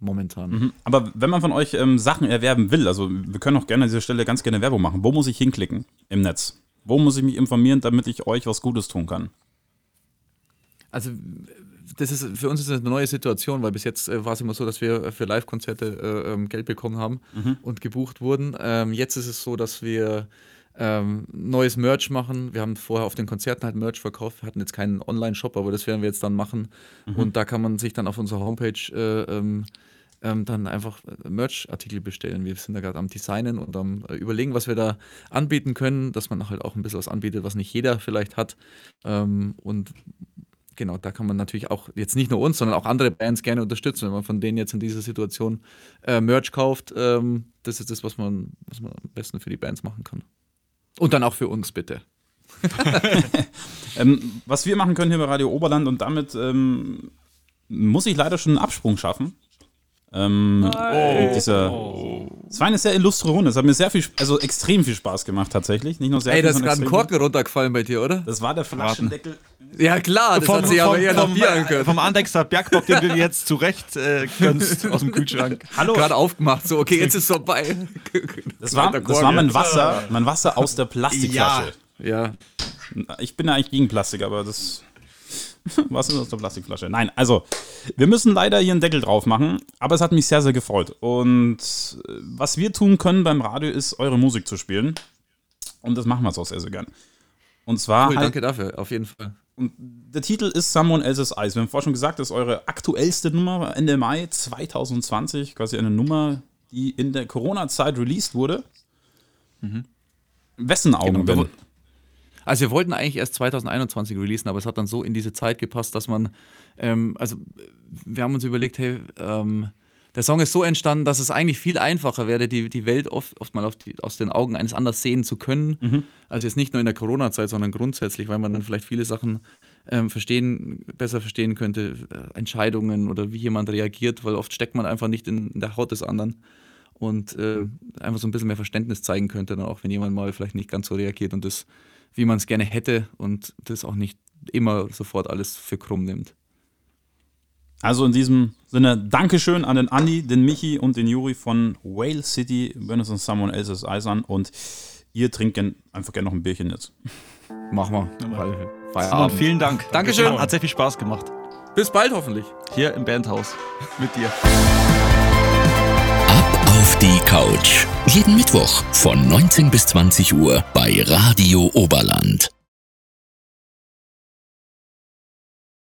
momentan. Mhm. Aber wenn man von euch ähm, Sachen erwerben will, also wir können auch gerne an dieser Stelle ganz gerne Werbung machen. Wo muss ich hinklicken im Netz? Wo muss ich mich informieren, damit ich euch was Gutes tun kann? Also das ist für uns ist das eine neue Situation, weil bis jetzt äh, war es immer so, dass wir für Live-Konzerte äh, ähm, Geld bekommen haben und gebucht wurden. Ähm, jetzt ist es so, dass wir ähm, neues Merch machen. Wir haben vorher auf den Konzerten halt Merch verkauft. Wir hatten jetzt keinen Online-Shop, aber das werden wir jetzt dann machen. Und da kann man sich dann auf unserer Homepage äh, ähm, ähm, dann einfach äh, Merch-Artikel bestellen. Wir sind da gerade am Designen und am äh, Überlegen, was wir da anbieten können, dass man halt auch ein bisschen was anbietet, was nicht jeder vielleicht hat. Ähm, und genau, da kann man natürlich auch jetzt nicht nur uns, sondern auch andere Bands gerne unterstützen, wenn man von denen jetzt in dieser Situation äh, Merch kauft. Ähm, das ist das, was man, was man am besten für die Bands machen kann. Und dann auch für uns, bitte. *laughs* *laughs* Ähm, was wir machen können hier bei Radio Oberland und damit ähm, muss ich leider schon einen Absprung schaffen. Ähm, dieser, Es war eine sehr illustre Runde. Es hat mir sehr viel, also extrem viel Spaß gemacht tatsächlich. Nicht nur sehr Ey, viel, da ist gerade ein Korken runtergefallen bei dir, oder? Das war der Flaschendeckel. Ja, klar, das hat sich aber eher nach vom, Bier angehört. vom Andexer Bergbock, den du dir jetzt zurecht äh, gönnst aus dem Kühlschrank. *laughs* Hallo, Gerade aufgemacht, so, okay, jetzt ist vorbei. *laughs* das war, das war mein. Wasser, mein Wasser aus der Plastikflasche. Ja, Ich bin ja eigentlich gegen Plastik, aber das. *laughs* Was ist aus der Plastikflasche? Nein, also, wir müssen leider hier einen Deckel drauf machen, aber es hat mich sehr, sehr gefreut. Und äh, was wir tun können beim Radio ist, eure Musik zu spielen. Und das machen wir auch sehr, sehr gern. Und zwar cool, halt, danke dafür, auf jeden Fall. und der Titel ist Someone Else's Eyes. Wir haben vorhin schon gesagt, das ist eure aktuellste Nummer Ende Mai 2020. Quasi eine Nummer, die in der Corona-Zeit released wurde. Wessen Augen Genau, denn? Also wir wollten eigentlich erst 2021 releasen, aber es hat dann so in diese Zeit gepasst, dass man, ähm, also wir haben uns überlegt, hey, ähm, der Song ist so entstanden, dass es eigentlich viel einfacher wäre, die, die Welt oft, oft mal die, aus den Augen eines anders sehen zu können. Also jetzt nicht nur in der Corona-Zeit, sondern grundsätzlich, weil man dann vielleicht viele Sachen ähm, verstehen, besser verstehen könnte, äh, Entscheidungen oder wie jemand reagiert, weil oft steckt man einfach nicht in, in der Haut des anderen und äh, einfach so ein bisschen mehr Verständnis zeigen könnte, dann auch wenn jemand mal vielleicht nicht ganz so reagiert und das, wie man es gerne hätte und das auch nicht immer sofort alles für krumm nimmt. Also in diesem Sinne, Dankeschön an den Andi, den Michi und den Juri von Whale City. Wenn es uns Someone Else's Eyes an und ihr trinkt gern, einfach gerne noch ein Bierchen jetzt. Machen wir. Weil Simon, Feierabend. vielen Dank. Dankeschön. Hat sehr viel Spaß gemacht. Bis bald hoffentlich. Hier im Bandhaus mit dir. Auf die Couch. Jeden Mittwoch von 19 bis 20 Uhr bei Radio Oberland.